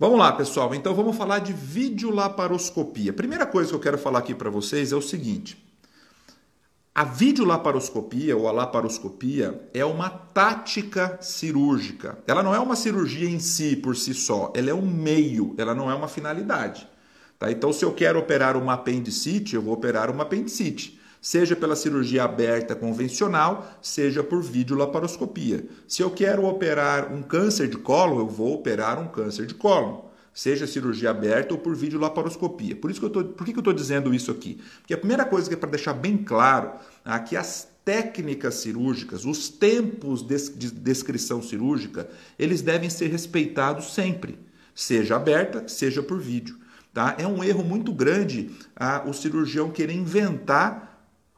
Vamos lá, pessoal. Então vamos falar de videolaparoscopia. Primeira coisa que eu quero falar aqui para vocês é o seguinte: a videolaparoscopia ou a laparoscopia é uma tática cirúrgica. Ela não é uma cirurgia em si por si só, ela é um meio, ela não é uma finalidade. Tá? Então, se eu quero operar uma apendicite, eu vou operar uma apendicite seja pela cirurgia aberta convencional, seja por videolaparoscopia. Se eu quero operar um câncer de colo, eu vou operar um câncer de colo, seja cirurgia aberta ou por videolaparoscopia. Por isso que eu tô, por que, eu estou dizendo isso aqui? Porque a primeira coisa que é para deixar bem claro é que as técnicas cirúrgicas, os tempos de descrição cirúrgica, eles devem ser respeitados sempre, seja aberta, seja por vídeo. Tá? É um erro muito grande ah, o cirurgião querer inventar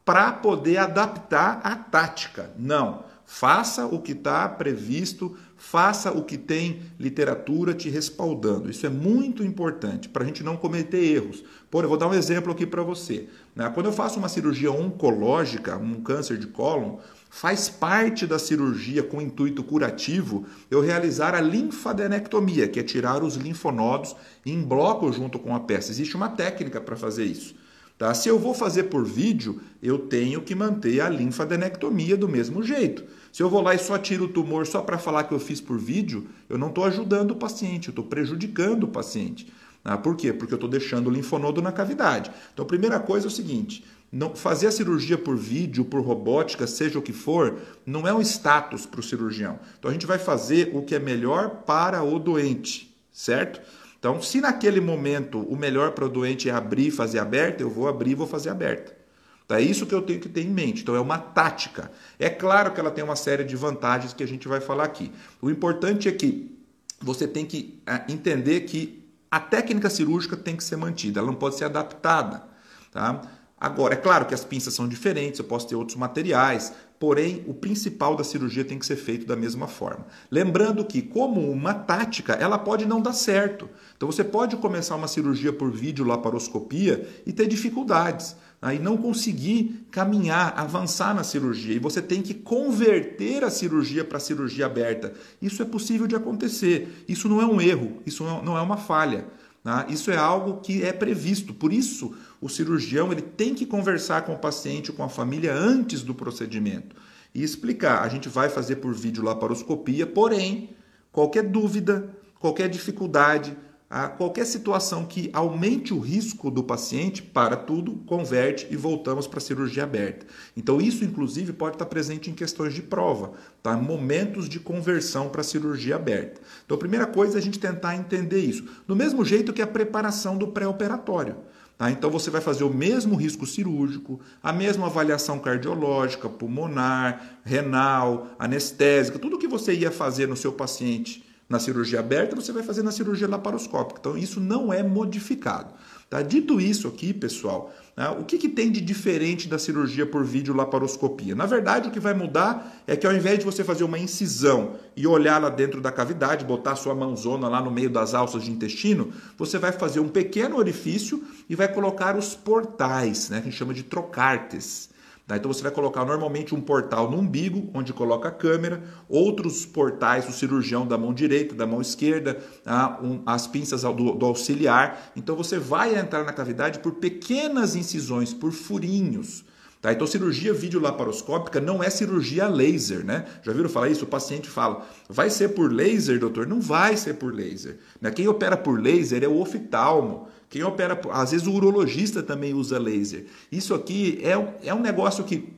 para poder adaptar a tática. Não. Faça o que está previsto, faça o que tem literatura te respaldando. Isso é muito importante para a gente não cometer erros. Por, eu vou dar um exemplo aqui para você. Né? Quando eu faço uma cirurgia oncológica, um câncer de cólon, faz parte da cirurgia com intuito curativo eu realizar a linfadenectomia, que é tirar os linfonodos em bloco junto com a peça. Existe uma técnica para fazer isso. Tá? Se eu vou fazer por vídeo, eu tenho que manter a linfadenectomia do mesmo jeito. Se eu vou lá e só tiro o tumor só para falar que eu fiz por vídeo, eu não estou ajudando o paciente, eu estou prejudicando o paciente. Ah, por quê? Porque eu estou deixando o linfonodo na cavidade. Então, a primeira coisa é o seguinte: não, fazer a cirurgia por vídeo, por robótica, seja o que for, não é um status para o cirurgião. Então, a gente vai fazer o que é melhor para o doente, certo? Então, se naquele momento o melhor para o doente é abrir e fazer aberta, eu vou abrir e vou fazer aberta. Então, é isso que eu tenho que ter em mente. Então, é uma tática. É claro que ela tem uma série de vantagens que a gente vai falar aqui. O importante é que você tem que é, entender que a técnica cirúrgica tem que ser mantida, ela não pode ser adaptada. Tá? Agora, é claro que as pinças são diferentes, eu posso ter outros materiais, porém o principal da cirurgia tem que ser feito da mesma forma. Lembrando que, como uma tática, ela pode não dar certo. Então você pode começar uma cirurgia por vídeo laparoscopia e ter dificuldades. Aí não conseguir caminhar, avançar na cirurgia. E você tem que converter a cirurgia para cirurgia aberta. Isso é possível de acontecer. Isso não é um erro, isso não é uma falha. Tá? Isso é algo que é previsto. Por isso, o cirurgião ele tem que conversar com o paciente, com a família antes do procedimento e explicar. A gente vai fazer por vídeo laparoscopia, porém, qualquer dúvida, qualquer dificuldade, a qualquer situação que aumente o risco do paciente, para tudo, converte e voltamos para a cirurgia aberta. Então, isso, inclusive, pode estar presente em questões de prova, tá? momentos de conversão para a cirurgia aberta. Então, a primeira coisa é a gente tentar entender isso. Do mesmo jeito que a preparação do pré-operatório. Tá? Então, você vai fazer o mesmo risco cirúrgico, a mesma avaliação cardiológica, pulmonar, renal, anestésica, tudo que você ia fazer no seu paciente na cirurgia aberta, você vai fazer na cirurgia laparoscópica. Então, isso não é modificado. Tá? Dito isso aqui, pessoal, né, o que, que tem de diferente da cirurgia por vídeo laparoscopia? Na verdade, o que vai mudar é que ao invés de você fazer uma incisão e olhar lá dentro da cavidade, botar sua mãozona lá no meio das alças de intestino, você vai fazer um pequeno orifício e vai colocar os portais, né, que a gente chama de trocartes. Tá? Então você vai colocar normalmente um portal no umbigo, onde coloca a câmera, outros portais do cirurgião da mão direita, da mão esquerda, tá? um, as pinças do, do auxiliar. Então você vai entrar na cavidade por pequenas incisões, por furinhos. Tá? Então, cirurgia videolaparoscópica não é cirurgia laser, né? Já viram falar isso? O paciente fala, vai ser por laser, doutor? Não vai ser por laser. Né? Quem opera por laser é o oftalmo. Quem opera, às vezes o urologista também usa laser. Isso aqui é, é um negócio que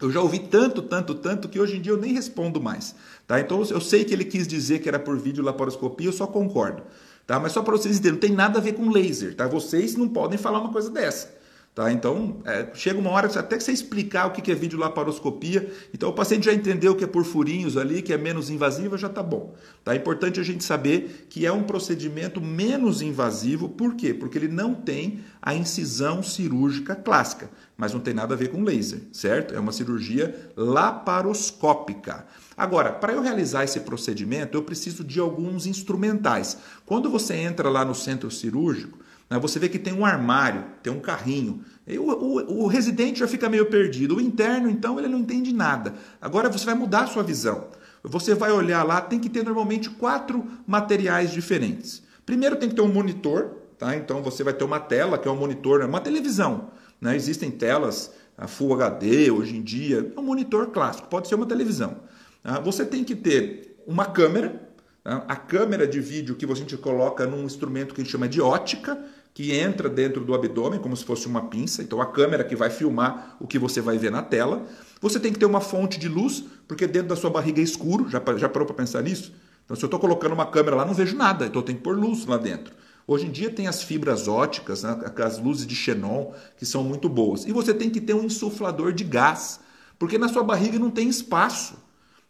eu já ouvi tanto, tanto, tanto que hoje em dia eu nem respondo mais. Tá? Então eu sei que ele quis dizer que era por vídeo laparoscopia, eu só concordo. Tá? Mas só para vocês entenderem, não tem nada a ver com laser. Tá? Vocês não podem falar uma coisa dessa. Tá? Então, é, chega uma hora até que você explicar o que é videolaparoscopia, então o paciente já entendeu que é por furinhos ali, que é menos invasiva, já está bom. Tá? É importante a gente saber que é um procedimento menos invasivo, por quê? Porque ele não tem a incisão cirúrgica clássica, mas não tem nada a ver com laser, certo? É uma cirurgia laparoscópica. Agora, para eu realizar esse procedimento, eu preciso de alguns instrumentais. Quando você entra lá no centro cirúrgico, né? Você vê que tem um armário, tem um carrinho. O, o, o, residente já fica meio perdido. O interno, então, ele não entende nada. Agora você vai mudar a sua visão. Você vai olhar lá, tem que ter normalmente quatro materiais diferentes. Primeiro tem que ter um monitor, tá? Então você vai ter uma tela que é um monitor, uma televisão. Né? Existem telas a Full HD hoje em dia, é um monitor clássico, pode ser uma televisão. Tá? Você tem que ter uma câmera, tá? a câmera de vídeo que você coloca num instrumento que a gente chama de ótica, que entra dentro do abdômen como se fosse uma pinça, então a câmera que vai filmar o que você vai ver na tela. Você tem que ter uma fonte de luz, porque dentro da sua barriga é escuro, já, já parou para pensar nisso? Então se eu estou colocando uma câmera lá, não vejo nada, então eu tenho que pôr luz lá dentro. Hoje em dia tem as fibras óticas, né, as luzes de xenon, que são muito boas. E você tem que ter um insuflador de gás, porque na sua barriga não tem espaço.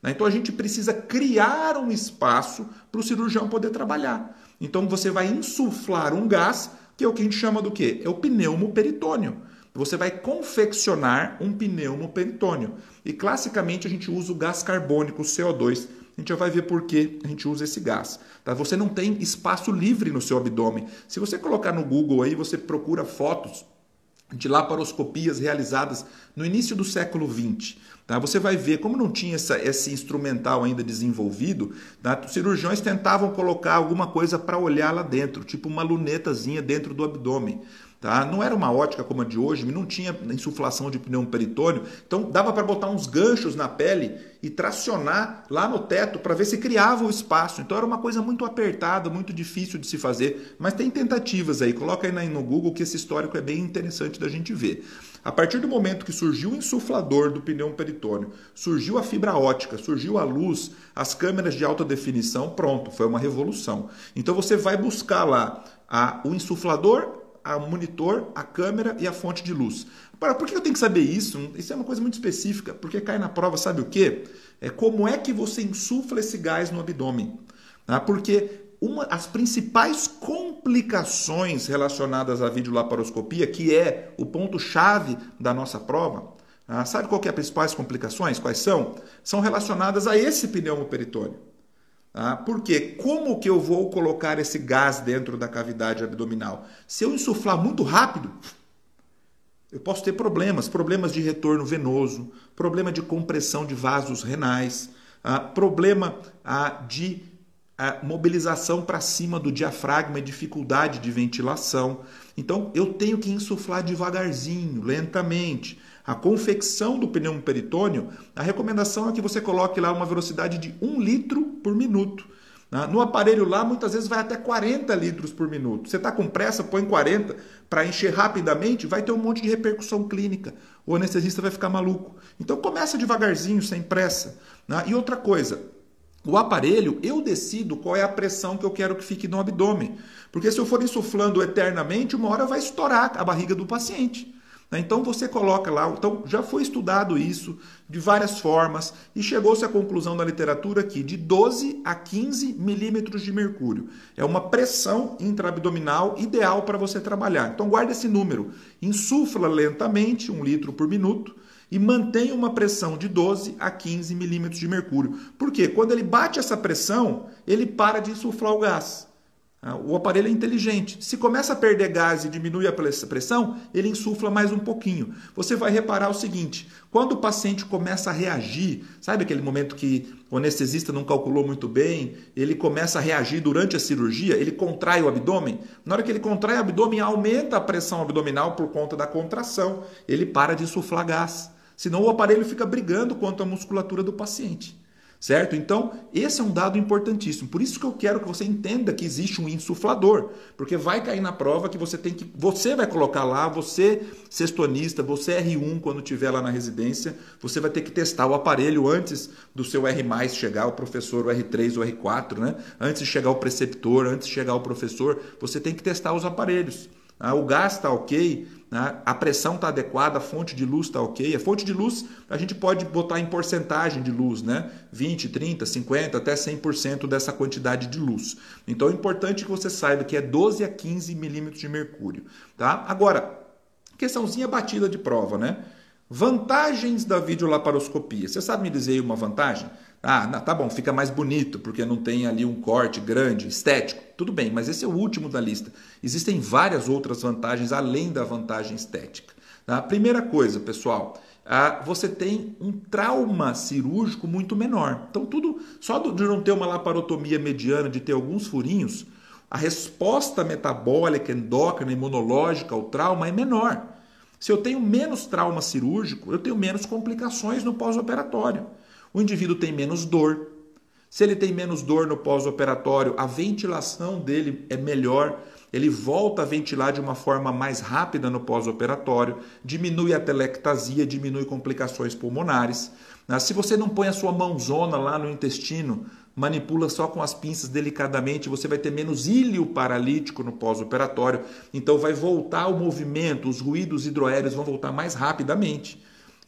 Né? Então a gente precisa criar um espaço para o cirurgião poder trabalhar. Então você vai insuflar um gás que é o que a gente chama do quê? É o pneumoperitônio. Você vai confeccionar um pneumoperitônio. E classicamente a gente usa o gás carbônico, o CO2. A gente já vai ver por que a gente usa esse gás. Tá? Você não tem espaço livre no seu abdômen. Se você colocar no Google aí, você procura fotos de laparoscopias realizadas no início do século XX. Tá? Você vai ver como não tinha essa, esse instrumental ainda desenvolvido, tá? os cirurgiões tentavam colocar alguma coisa para olhar lá dentro, tipo uma lunetazinha dentro do abdômen. Tá? Não era uma ótica como a de hoje, não tinha insuflação de pneu peritônio, então dava para botar uns ganchos na pele e tracionar lá no teto para ver se criava o espaço. Então era uma coisa muito apertada, muito difícil de se fazer, mas tem tentativas aí. Coloca aí no Google que esse histórico é bem interessante da gente ver. A partir do momento que surgiu o insuflador do pneu peritônio, surgiu a fibra ótica, surgiu a luz, as câmeras de alta definição, pronto, foi uma revolução. Então você vai buscar lá a, o insuflador a monitor, a câmera e a fonte de luz. Para, por que eu tenho que saber isso? Isso é uma coisa muito específica, porque cai na prova, sabe o quê? É como é que você insufla esse gás no abdômen. Tá? Porque uma, as principais complicações relacionadas à videolaparoscopia, que é o ponto-chave da nossa prova, tá? sabe qual é as principais complicações? Quais são? São relacionadas a esse pneumoperitônio. Tá? Porque como que eu vou colocar esse gás dentro da cavidade abdominal? Se eu insuflar muito rápido, eu posso ter problemas, problemas de retorno venoso, problema de compressão de vasos renais, ah, problema ah, de ah, mobilização para cima do diafragma e dificuldade de ventilação. Então eu tenho que insuflar devagarzinho, lentamente. A confecção do pneu peritônio, a recomendação é que você coloque lá uma velocidade de 1 litro por minuto. Né? No aparelho lá, muitas vezes vai até 40 litros por minuto. Você está com pressa, põe 40 para encher rapidamente, vai ter um monte de repercussão clínica. O anestesista vai ficar maluco. Então começa devagarzinho, sem pressa. Né? E outra coisa, o aparelho, eu decido qual é a pressão que eu quero que fique no abdômen. Porque se eu for insuflando eternamente, uma hora vai estourar a barriga do paciente. Né? Então você coloca lá, então já foi estudado isso de várias formas e chegou-se à conclusão da literatura que de 12 a 15 milímetros de mercúrio é uma pressão intraabdominal ideal para você trabalhar. Então guarda esse número, insufla lentamente um litro por minuto e mantenha uma pressão de 12 a 15 milímetros de mercúrio. Porque quando ele bate essa pressão, ele para de insuflar o gás. Ah, o aparelho é inteligente. Se começa a perder gás e diminui a pressão, ele insufla mais um pouquinho. Você vai reparar o seguinte: quando o paciente começa a reagir, sabe aquele momento que o anestesista não calculou muito bem, ele começa a reagir durante a cirurgia, ele contrai o abdômen. Na hora que ele contrai o abdômen, aumenta a pressão abdominal por conta da contração. Ele para de insuflar gás. Senão o aparelho fica brigando contra a musculatura do paciente. Certo? Então, esse é um dado importantíssimo. Por isso que eu quero que você entenda que existe um insuflador, porque vai cair na prova que você tem que você vai colocar lá, você sextonista, você R1 quando tiver lá na residência, você vai ter que testar o aparelho antes do seu R+ chegar, o professor, o R3 ou R4, né? Antes de chegar o preceptor, antes de chegar o professor, você tem que testar os aparelhos. Ah, o gás está ok, né? a pressão está adequada, a fonte de luz está ok. A fonte de luz a gente pode botar em porcentagem de luz, né? 20, 30, 50, até 100% dessa quantidade de luz. Então é importante que você saiba que é 12 a 15 milímetros de mercúrio. Tá? Agora, questãozinha batida de prova, né? Vantagens da videolaparoscopia. Você sabe me dizer uma vantagem? Ah, tá bom, fica mais bonito porque não tem ali um corte grande, estético. Tudo bem, mas esse é o último da lista. Existem várias outras vantagens além da vantagem estética. Tá? Primeira coisa, pessoal, ah, você tem um trauma cirúrgico muito menor. Então, tudo só de não ter uma laparotomia mediana, de ter alguns furinhos, a resposta metabólica, endócrina, imunológica ao trauma é menor. Se eu tenho menos trauma cirúrgico, eu tenho menos complicações no pós-operatório. O indivíduo tem menos dor. Se ele tem menos dor no pós-operatório, a ventilação dele é melhor, ele volta a ventilar de uma forma mais rápida no pós-operatório, diminui a telectasia, diminui complicações pulmonares. Né? Se você não põe a sua mãozona lá no intestino manipula só com as pinças delicadamente, você vai ter menos ílio paralítico no pós-operatório, então vai voltar o movimento, os ruídos hidroaéreos vão voltar mais rapidamente.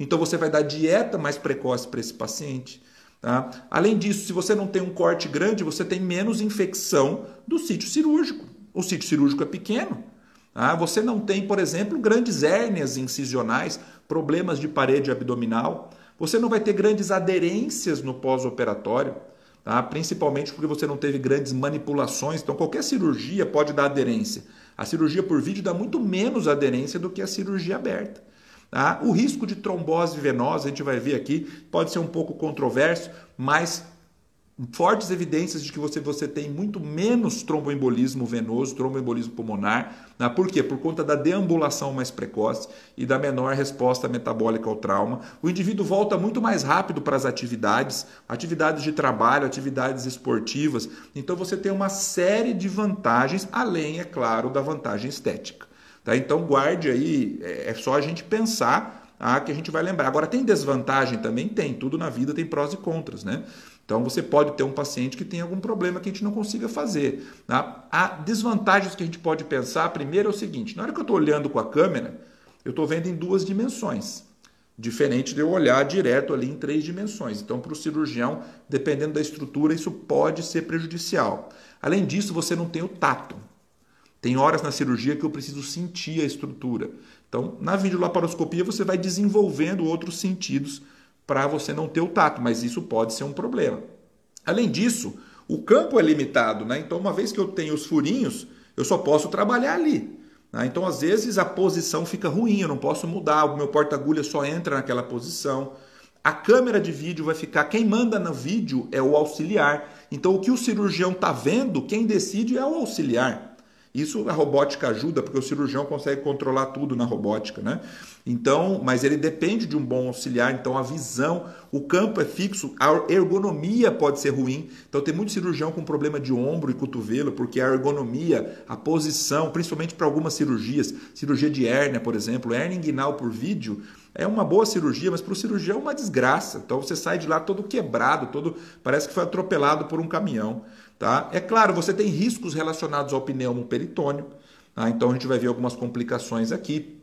Então você vai dar dieta mais precoce para esse paciente. Tá? Além disso, se você não tem um corte grande, você tem menos infecção do sítio cirúrgico. O sítio cirúrgico é pequeno. Tá? Você não tem, por exemplo, grandes hérnias incisionais, problemas de parede abdominal. Você não vai ter grandes aderências no pós-operatório tá? principalmente porque você não teve grandes manipulações. Então, qualquer cirurgia pode dar aderência. A cirurgia por vídeo dá muito menos aderência do que a cirurgia aberta. Tá? O risco de trombose venosa, a gente vai ver aqui, pode ser um pouco controverso, mas fortes evidências de que você, você tem muito menos tromboembolismo venoso, tromboembolismo pulmonar. Né? Por quê? Por conta da deambulação mais precoce e da menor resposta metabólica ao trauma. O indivíduo volta muito mais rápido para as atividades, atividades de trabalho, atividades esportivas. Então você tem uma série de vantagens, além, é claro, da vantagem estética. Tá? Então guarde aí, é, é só a gente pensar ah, que a gente vai lembrar. Agora, tem desvantagem também? Tem. Tudo na vida tem prós e contras, né? Então você pode ter um paciente que tem algum problema que a gente não consiga fazer. Tá? Há desvantagens que a gente pode pensar. Primeiro é o seguinte: na hora que eu estou olhando com a câmera, eu estou vendo em duas dimensões. Diferente de eu olhar direto ali em três dimensões. Então, para o cirurgião, dependendo da estrutura, isso pode ser prejudicial. Além disso, você não tem o tato. Tem horas na cirurgia que eu preciso sentir a estrutura. Então, na videolaparoscopia, você vai desenvolvendo outros sentidos para você não ter o tato, mas isso pode ser um problema. Além disso, o campo é limitado, né? Então, uma vez que eu tenho os furinhos, eu só posso trabalhar ali. Né? Então, às vezes, a posição fica ruim, eu não posso mudar, o meu porta-agulha só entra naquela posição. A câmera de vídeo vai ficar. Quem manda no vídeo é o auxiliar. Então, o que o cirurgião está vendo, quem decide é o auxiliar. Isso a robótica ajuda, porque o cirurgião consegue controlar tudo na robótica, né? Então, mas ele depende de um bom auxiliar, então a visão, o campo é fixo, a ergonomia pode ser ruim. Então tem muito cirurgião com problema de ombro e cotovelo, porque a ergonomia, a posição, principalmente para algumas cirurgias, cirurgia de hérnia, por exemplo, hérnia inguinal por vídeo, é uma boa cirurgia, mas para o cirurgião é uma desgraça. Então você sai de lá todo quebrado, todo parece que foi atropelado por um caminhão. Tá? É claro, você tem riscos relacionados ao pneumo peritônio, tá? então a gente vai ver algumas complicações aqui.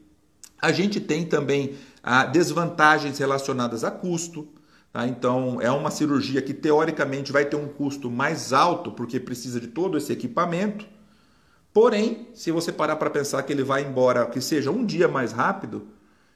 A gente tem também ah, desvantagens relacionadas a custo. Tá? Então, é uma cirurgia que teoricamente vai ter um custo mais alto, porque precisa de todo esse equipamento. Porém, se você parar para pensar que ele vai embora, que seja um dia mais rápido,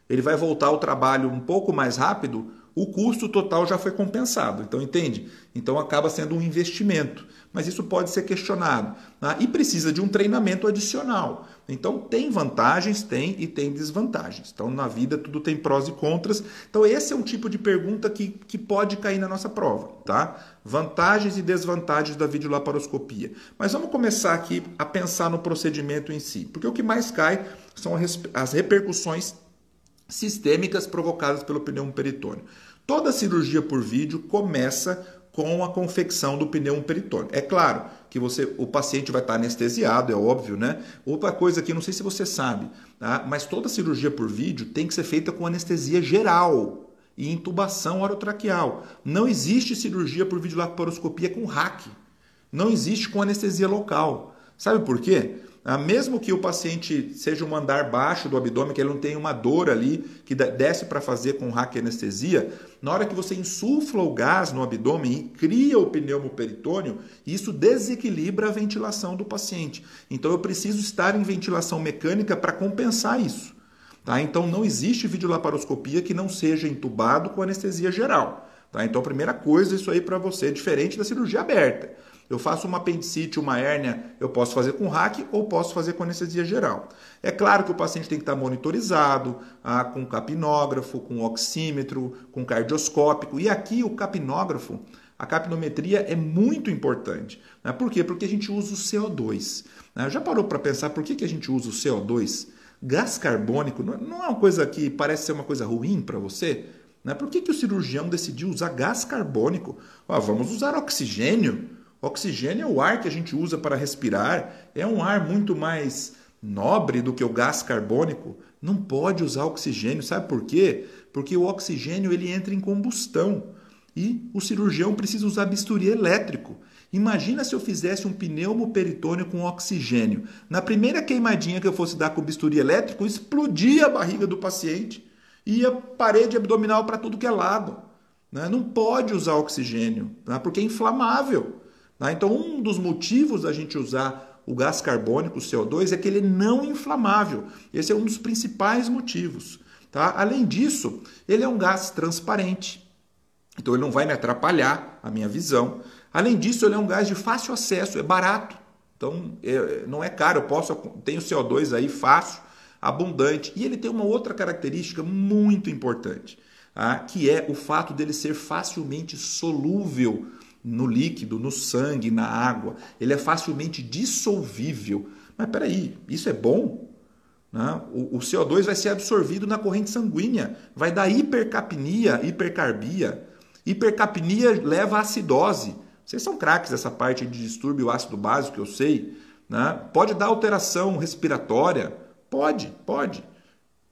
ele vai voltar ao trabalho um pouco mais rápido, o custo total já foi compensado. Então, entende? Então, acaba sendo um investimento. Mas isso pode ser questionado. Né? E precisa de um treinamento adicional. Então, tem vantagens, tem e tem desvantagens. Então, na vida, tudo tem prós e contras. Então, esse é um tipo de pergunta que, que pode cair na nossa prova. Tá? Vantagens e desvantagens da videolaparoscopia. Mas vamos começar aqui a pensar no procedimento em si. Porque o que mais cai são as repercussões sistêmicas provocadas pelo pneumo peritônio. Toda cirurgia por vídeo começa com a confecção do pneumo peritônio. É claro que você, o paciente vai estar anestesiado, é óbvio, né? Outra coisa que não sei se você sabe, tá? mas toda cirurgia por vídeo tem que ser feita com anestesia geral e intubação orotraqueal. Não existe cirurgia por videolaparoscopia com hack. Não existe com anestesia local. Sabe por quê? Ah, mesmo que o paciente seja um andar baixo do abdômen, que ele não tenha uma dor ali que desce para fazer com hack anestesia, na hora que você insufla o gás no abdômen e cria o pneumoperitônio, isso desequilibra a ventilação do paciente. Então eu preciso estar em ventilação mecânica para compensar isso. Tá? Então não existe videolaparoscopia que não seja entubado com anestesia geral. Tá? Então a primeira coisa, isso aí para você, é diferente da cirurgia aberta. Eu faço uma apendicite, uma hérnia, eu posso fazer com hack ou posso fazer com anestesia geral. É claro que o paciente tem que estar monitorizado, ah, com capnógrafo, com oxímetro, com cardioscópico. E aqui o capnógrafo, a capnometria é muito importante. Né? Por quê? Porque a gente usa o CO2. Né? Já parou para pensar por que, que a gente usa o CO2? Gás carbônico não é uma coisa que parece ser uma coisa ruim para você? Né? Por que, que o cirurgião decidiu usar gás carbônico? Vamos usar oxigênio. Oxigênio é o ar que a gente usa para respirar, é um ar muito mais nobre do que o gás carbônico. Não pode usar oxigênio, sabe por quê? Porque o oxigênio ele entra em combustão e o cirurgião precisa usar bisturi elétrico. Imagina se eu fizesse um pneumoperitônio com oxigênio. Na primeira queimadinha que eu fosse dar com bisturi elétrico, explodia a barriga do paciente e a parede abdominal para tudo que é lado. Né? Não pode usar oxigênio, né? porque é inflamável. Né? Então, um dos motivos da gente usar o gás carbônico, o CO2, é que ele é não inflamável. Esse é um dos principais motivos. Tá? Além disso, ele é um gás transparente. Então, ele não vai me atrapalhar a minha visão. Além disso, ele é um gás de fácil acesso, é barato. Então, é, não é caro, eu posso, tenho CO2 aí fácil, abundante. E ele tem uma outra característica muito importante, tá? que é o fato dele ser facilmente solúvel no líquido, no sangue, na água. Ele é facilmente dissolvível. Mas peraí, isso é bom? Né? O, o CO2 vai ser absorvido na corrente sanguínea, vai dar hipercapnia, hipercarbia. Hipercapnia leva à acidose. Vocês são craques dessa parte de distúrbio ácido básico, eu sei. Né? Pode dar alteração respiratória? Pode, pode.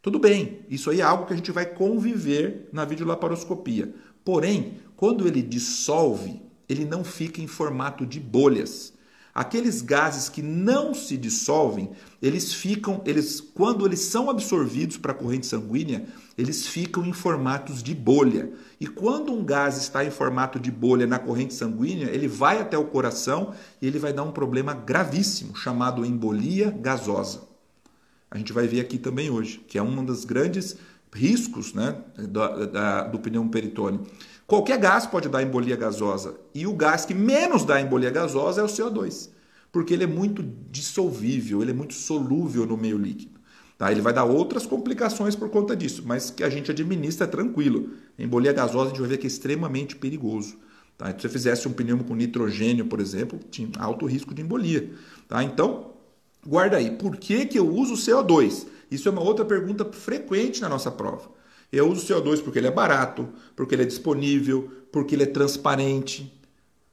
Tudo bem, isso aí é algo que a gente vai conviver na videolaparoscopia. Porém, quando ele dissolve, ele não fica em formato de bolhas. Aqueles gases que não se dissolvem, eles ficam, eles quando eles são absorvidos para a corrente sanguínea, eles ficam em formatos de bolha. E quando um gás está em formato de bolha na corrente sanguínea, ele vai até o coração e ele vai dar um problema gravíssimo chamado embolia gasosa. A gente vai ver aqui também hoje, que é um dos grandes riscos né, do, da, do pneu peritônio. Qualquer gás pode dar embolia gasosa. E o gás que menos dá embolia gasosa é o CO2. Porque ele é muito dissolvível, ele é muito solúvel no meio líquido. Tá? Ele vai dar outras complicações por conta disso, mas que a gente administra tranquilo. embolia gasosa a gente vai ver que é extremamente perigoso. Tá? Se você fizesse um pneumo com nitrogênio, por exemplo, tinha alto risco de embolia. Tá? Então, guarda aí. Por que, que eu uso CO2? Isso é uma outra pergunta frequente na nossa prova. Eu uso CO2 porque ele é barato, porque ele é disponível, porque ele é transparente,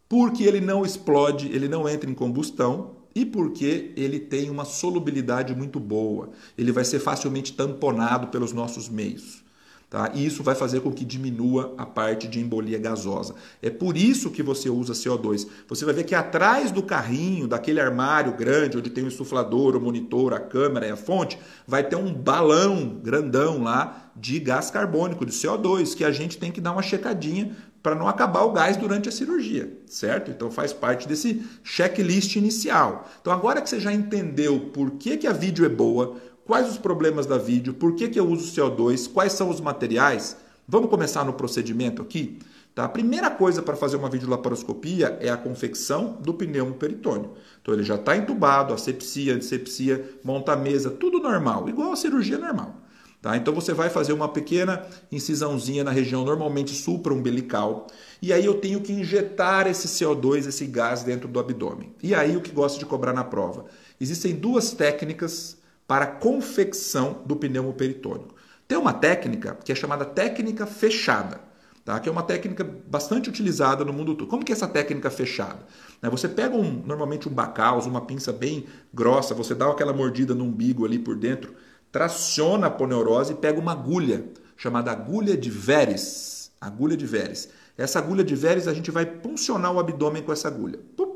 porque ele não explode, ele não entra em combustão e porque ele tem uma solubilidade muito boa. Ele vai ser facilmente tamponado pelos nossos meios. Tá? E isso vai fazer com que diminua a parte de embolia gasosa. É por isso que você usa CO2. Você vai ver que atrás do carrinho, daquele armário grande, onde tem o insuflador, o monitor, a câmera e a fonte, vai ter um balão grandão lá de gás carbônico, de CO2, que a gente tem que dar uma checadinha para não acabar o gás durante a cirurgia, certo? Então faz parte desse checklist inicial. Então agora que você já entendeu por que, que a vídeo é boa, quais os problemas da vídeo, por que, que eu uso CO2, quais são os materiais. Vamos começar no procedimento aqui? Tá? A primeira coisa para fazer uma videolaparoscopia é a confecção do pneumo peritônio. Então ele já está entubado, asepsia, antisepsia, monta a mesa, tudo normal, igual a cirurgia normal. Tá? Então você vai fazer uma pequena incisãozinha na região normalmente supra-umbilical e aí eu tenho que injetar esse CO2, esse gás dentro do abdômen. E aí o que gosto de cobrar na prova? Existem duas técnicas para a confecção do pneumo peritônico. Tem uma técnica que é chamada técnica fechada, tá? que é uma técnica bastante utilizada no mundo todo. Como que é essa técnica fechada? Né, você pega um, normalmente um bacal, uma pinça bem grossa, você dá aquela mordida no umbigo ali por dentro, traciona a poneurose e pega uma agulha, chamada agulha de Veres. Agulha de Veres. Essa agulha de Veres a gente vai puncionar o abdômen com essa agulha. Pum,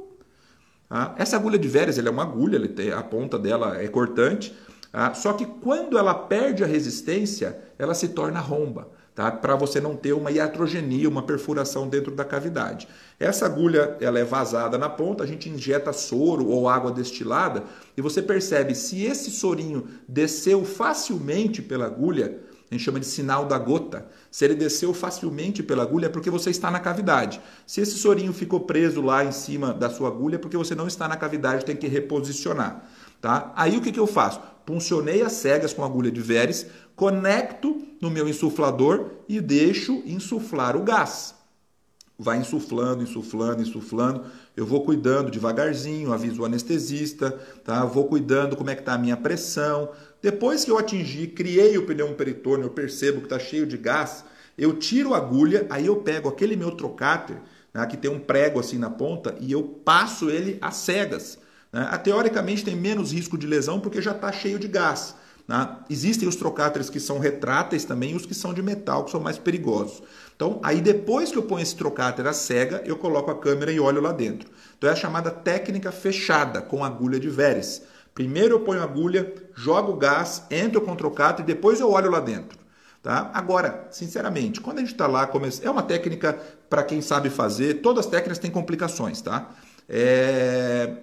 ah, essa agulha de Veres é uma agulha, a ponta dela é cortante, ah, só que quando ela perde a resistência, ela se torna romba. Tá? Para você não ter uma iatrogenia, uma perfuração dentro da cavidade. Essa agulha ela é vazada na ponta, a gente injeta soro ou água destilada e você percebe se esse sorinho desceu facilmente pela agulha, gente chama de sinal da gota. Se ele desceu facilmente pela agulha, é porque você está na cavidade. Se esse sorinho ficou preso lá em cima da sua agulha, é porque você não está na cavidade, tem que reposicionar. Tá? Aí o que, que eu faço? Puncionei as cegas com agulha de Veres, conecto no meu insuflador e deixo insuflar o gás. vai insuflando, insuflando, insuflando. Eu vou cuidando devagarzinho, aviso o anestesista, tá? Vou cuidando como é que está a minha pressão. Depois que eu atingir, criei o pneu peritônio, eu percebo que está cheio de gás, eu tiro a agulha, aí eu pego aquele meu trocáter, né, que tem um prego assim na ponta, e eu passo ele às cegas. Né? Teoricamente tem menos risco de lesão porque já está cheio de gás. Né? Existem os trocáteres que são retráteis também, os que são de metal, que são mais perigosos. Então, aí depois que eu ponho esse trocáter à cega, eu coloco a câmera e olho lá dentro. Então é a chamada técnica fechada com agulha de Veres. Primeiro eu ponho a agulha, jogo o gás, entro com o trocáter e depois eu olho lá dentro. Tá? Agora, sinceramente, quando a gente está lá, é uma técnica para quem sabe fazer, todas as técnicas têm complicações, tá? É...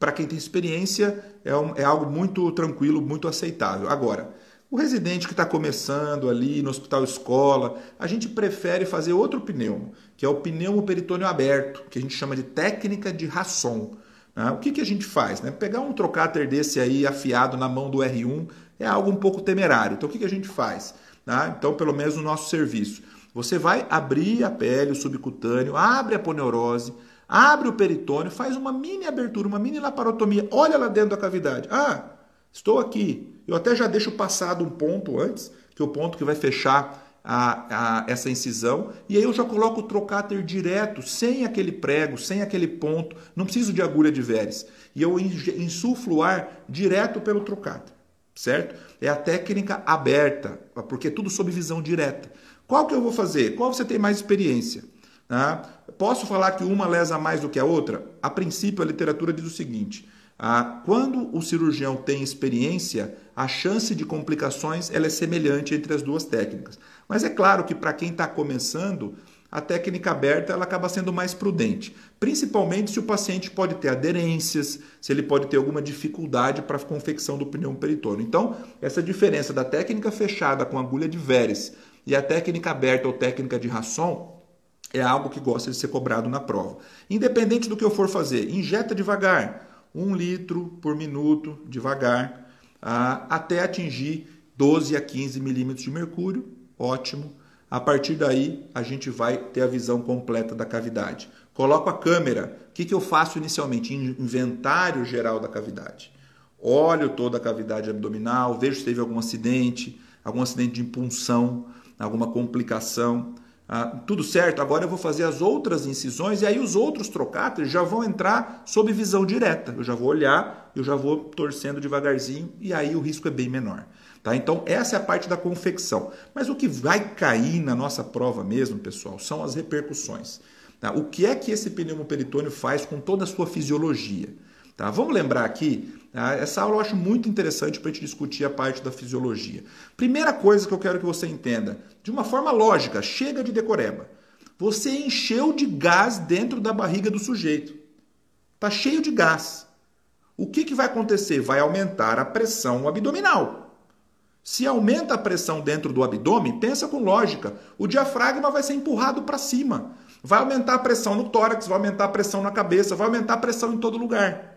Para quem tem experiência, é, um, é algo muito tranquilo, muito aceitável. Agora, o residente que está começando ali no hospital escola, a gente prefere fazer outro pneumo, que é o pneumo peritônio aberto, que a gente chama de técnica de Rasson. Né? O que, que a gente faz? Né? Pegar um trocáter desse aí afiado na mão do R1 é algo um pouco temerário. Então o que, que a gente faz? Né? Então, pelo menos no nosso serviço, você vai abrir a pele, o subcutâneo, abre a poneurose, abre o peritônio, faz uma mini abertura, uma mini laparotomia, olha lá dentro da cavidade. Ah, estou aqui. Eu até já deixo passado um ponto antes, que é o ponto que vai fechar a, a, essa incisão, e aí eu já coloco o trocáter direto, sem aquele prego, sem aquele ponto, não preciso de agulha de Veres. E eu insuflo o ar direto pelo trocáter, certo? É a técnica aberta, porque é tudo sob visão direta. Qual que eu vou fazer? Qual você tem mais experiência? Ah, posso falar que uma lesa mais do que a outra? A princípio, a literatura diz o seguinte: ah, quando o cirurgião tem experiência, a chance de complicações ela é semelhante entre as duas técnicas. Mas é claro que para quem está começando, a técnica aberta ela acaba sendo mais prudente, principalmente se o paciente pode ter aderências, se ele pode ter alguma dificuldade para a confecção do pneu peritônio. Então, essa diferença da técnica fechada com agulha de Veres e a técnica aberta ou técnica de Rasson é algo que gosta de ser cobrado na prova. Independente do que eu for fazer, injeta devagar, 1 litro por minuto, devagar, até atingir 12 a 15 milímetros de mercúrio. Ótimo. A partir daí, a gente vai ter a visão completa da cavidade. Coloco a câmera. O que, que eu faço inicialmente? Inventário geral da cavidade. Olho toda a cavidade abdominal, vejo se teve algum acidente, algum acidente de impunção, alguma complicação. Ah, tudo certo, agora eu vou fazer as outras incisões e aí os outros trocáteres já vão entrar sob visão direta. Eu já vou olhar, eu já vou torcendo devagarzinho e aí o risco é bem menor. Tá? Então, essa é a parte da confecção. Mas o que vai cair na nossa prova mesmo, pessoal, são as repercussões. Tá? O que é que esse pneumoperitônio faz com toda a sua fisiologia? Tá? Vamos lembrar aqui, tá? essa aula eu acho muito interessante para a gente discutir a parte da fisiologia. Primeira coisa que eu quero que você entenda, de uma forma lógica, chega de decoreba. Você encheu de gás dentro da barriga do sujeito. Está cheio de gás. O que, que vai acontecer? Vai aumentar a pressão abdominal. Se aumenta a pressão dentro do abdômen, pensa com lógica, o diafragma vai ser empurrado para cima. Vai aumentar a pressão no tórax, vai aumentar a pressão na cabeça, vai aumentar a pressão em todo lugar.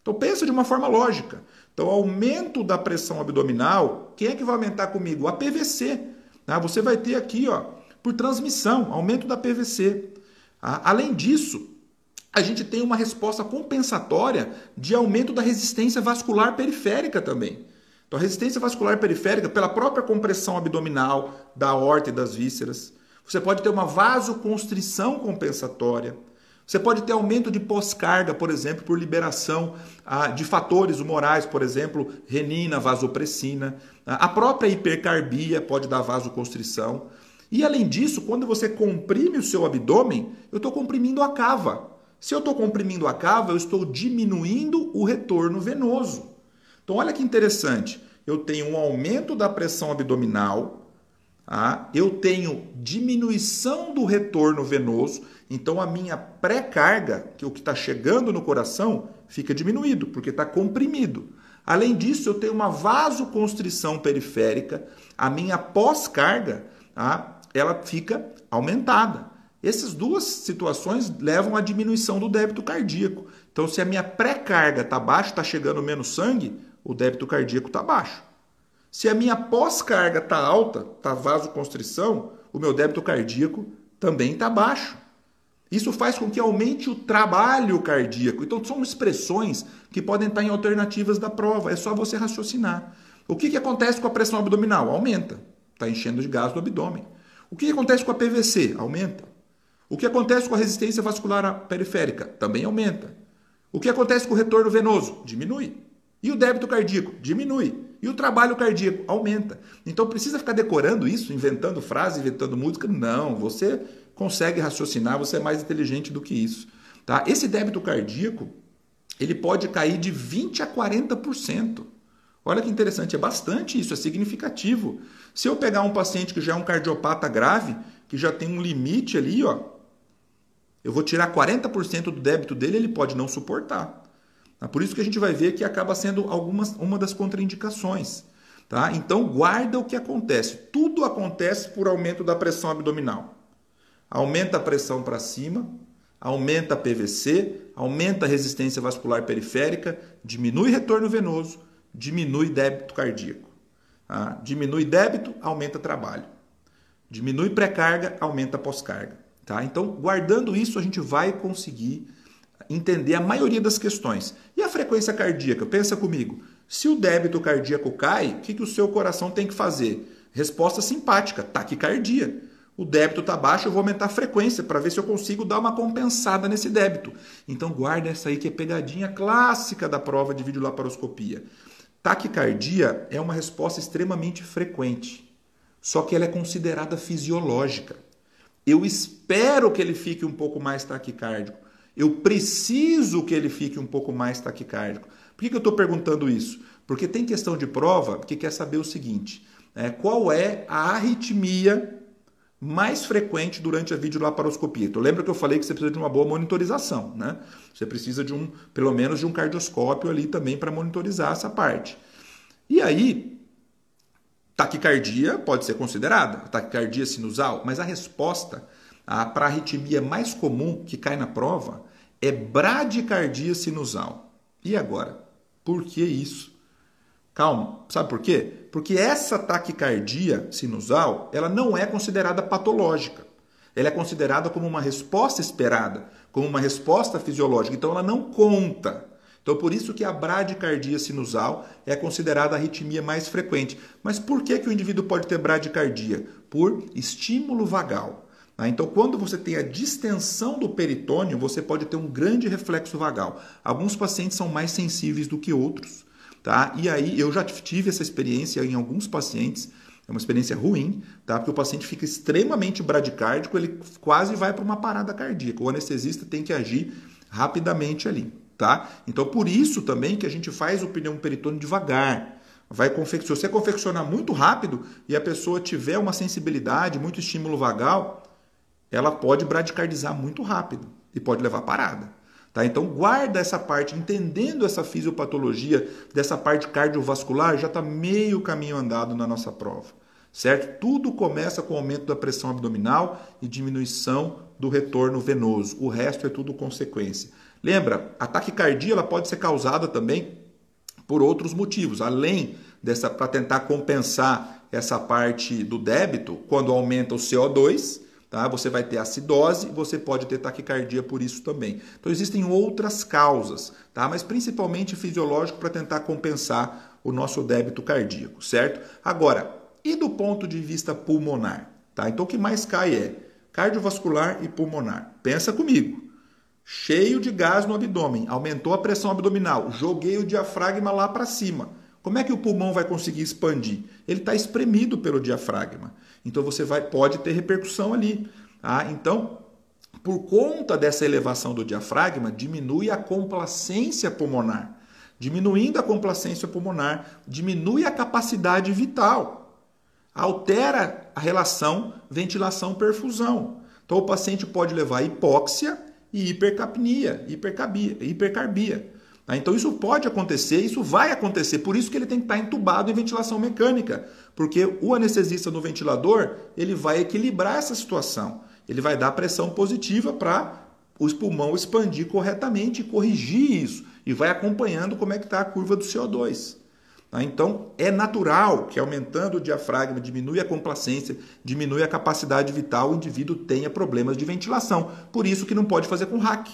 Então pensa de uma forma lógica. Então, aumento da pressão abdominal, quem é que vai aumentar comigo? A PVC. Né? Você vai ter aqui, ó, por transmissão, aumento da PVC. Ah, além disso, a gente tem uma resposta compensatória de aumento da resistência vascular periférica também. Então, a resistência vascular periférica, pela própria compressão abdominal da aorta e das vísceras, você pode ter uma vasoconstrição compensatória. Você pode ter aumento de pós-carga, por exemplo, por liberação ah, de fatores humorais, por exemplo, renina, vasopressina. A própria hipercarbia pode dar vasoconstrição. E além disso, quando você comprime o seu abdômen, eu estou comprimindo a cava. Se eu estou comprimindo a cava, eu estou diminuindo o retorno venoso. Então, olha que interessante. Eu tenho um aumento da pressão abdominal, ah, eu tenho diminuição do retorno venoso, então a minha pré-carga, que é o que está chegando no coração, fica diminuído, porque está comprimido. Além disso, eu tenho uma vasoconstrição periférica, a minha pós-carga, ah, ela fica aumentada. Essas duas situações levam à diminuição do débito cardíaco. Então, se a minha pré-carga está baixa, está chegando menos sangue, o débito cardíaco está baixo. Se a minha pós-carga está alta, está vasoconstrição, o meu débito cardíaco também está baixo. Isso faz com que aumente o trabalho cardíaco. Então, são expressões que podem estar em alternativas da prova. É só você raciocinar. O que, que acontece com a pressão abdominal? Aumenta. Está enchendo de gás do abdômen. O que, que acontece com a PVC? Aumenta. O que acontece com a resistência vascular periférica? Também aumenta. O que acontece com o retorno venoso? Diminui. E o débito cardíaco? Diminui. E o trabalho cardíaco? Aumenta. Então precisa ficar decorando isso, inventando frase, inventando música? Não, você consegue raciocinar, você é mais inteligente do que isso. Tá? Esse débito cardíaco, ele pode cair de 20 a 40%. Olha que interessante, é bastante isso, é significativo. Se eu pegar um paciente que já é um cardiopata grave, que já tem um limite ali, ó, eu vou tirar 40% do débito dele, ele pode não suportar. Tá? Por isso que a gente vai ver que acaba sendo algumas, uma das contraindicações. Tá? Então, guarda o que acontece. Tudo acontece por aumento da pressão abdominal. Aumenta a pressão para cima, aumenta a PVC, aumenta a resistência vascular periférica, diminui retorno venoso, diminui débito cardíaco. Tá? Diminui débito, aumenta trabalho. Diminui pré-carga, aumenta pós-carga. Tá? Então, guardando isso, a gente vai conseguir entender a maioria das questões. E a frequência cardíaca? Pensa comigo. Se o débito cardíaco cai, o que, que o seu coração tem que fazer? Resposta simpática, taquicardia. O débito está baixo, eu vou aumentar a frequência para ver se eu consigo dar uma compensada nesse débito. Então guarda essa aí que é pegadinha clássica da prova de videolaparoscopia. Taquicardia é uma resposta extremamente frequente, só que ela é considerada fisiológica. Eu espero que ele fique um pouco mais taquicárdico. Eu preciso que ele fique um pouco mais taquicárdico. Por que, que eu estou perguntando isso? Porque tem questão de prova que quer saber o seguinte: é, qual é a arritmia mais frequente durante a videolaparoscopia. Então lembra que eu falei que você precisa de uma boa monitorização, né? Você precisa de um, pelo menos de um cardioscópio ali também para monitorizar essa parte. E aí, taquicardia pode ser considerada, taquicardia sinusal, mas a resposta a arritmia mais comum que cai na prova é bradicardia sinusal. E agora? Por que isso? Calma, sabe por quê? Porque essa taquicardia sinusal, ela não é considerada patológica. Ela é considerada como uma resposta esperada, como uma resposta fisiológica, então ela não conta. Então por isso que a bradicardia sinusal é considerada a arritmia mais frequente. Mas por que, que o indivíduo pode ter bradicardia? Por estímulo vagal. Tá? Então, quando você tem a distensão do peritônio, você pode ter um grande reflexo vagal. Alguns pacientes são mais sensíveis do que outros. Tá? E aí eu já tive essa experiência em alguns pacientes, é uma experiência ruim, tá? Porque o paciente fica extremamente bradicárdico, ele quase vai para uma parada cardíaca. O anestesista tem que agir rapidamente ali, tá? Então por isso também que a gente faz o pneu peritônio devagar. Vai se você confeccionar muito rápido e a pessoa tiver uma sensibilidade, muito estímulo vagal, ela pode bradicardizar muito rápido e pode levar parada. Tá? Então, guarda essa parte, entendendo essa fisiopatologia dessa parte cardiovascular, já está meio caminho andado na nossa prova. Certo? Tudo começa com o aumento da pressão abdominal e diminuição do retorno venoso. O resto é tudo consequência. Lembra, a taquicardia ela pode ser causada também por outros motivos, além dessa para tentar compensar essa parte do débito, quando aumenta o CO2, Tá? Você vai ter acidose, você pode ter taquicardia por isso também. Então existem outras causas, tá? mas principalmente fisiológico para tentar compensar o nosso débito cardíaco, certo? Agora, e do ponto de vista pulmonar? Tá? Então o que mais cai é cardiovascular e pulmonar. Pensa comigo. Cheio de gás no abdômen, aumentou a pressão abdominal, joguei o diafragma lá para cima. Como é que o pulmão vai conseguir expandir? Ele está espremido pelo diafragma. Então você vai, pode ter repercussão ali. Tá? Então, por conta dessa elevação do diafragma, diminui a complacência pulmonar. Diminuindo a complacência pulmonar, diminui a capacidade vital. Altera a relação ventilação-perfusão. Então o paciente pode levar hipóxia e hipercapnia, hipercarbia. hipercarbia. Tá? Então isso pode acontecer, isso vai acontecer, por isso que ele tem que estar entubado em ventilação mecânica, porque o anestesista no ventilador ele vai equilibrar essa situação, ele vai dar pressão positiva para o pulmão expandir corretamente e corrigir isso, e vai acompanhando como é que está a curva do CO2. Tá? Então, é natural que aumentando o diafragma diminui a complacência, diminui a capacidade vital, o indivíduo tenha problemas de ventilação. Por isso que não pode fazer com hack.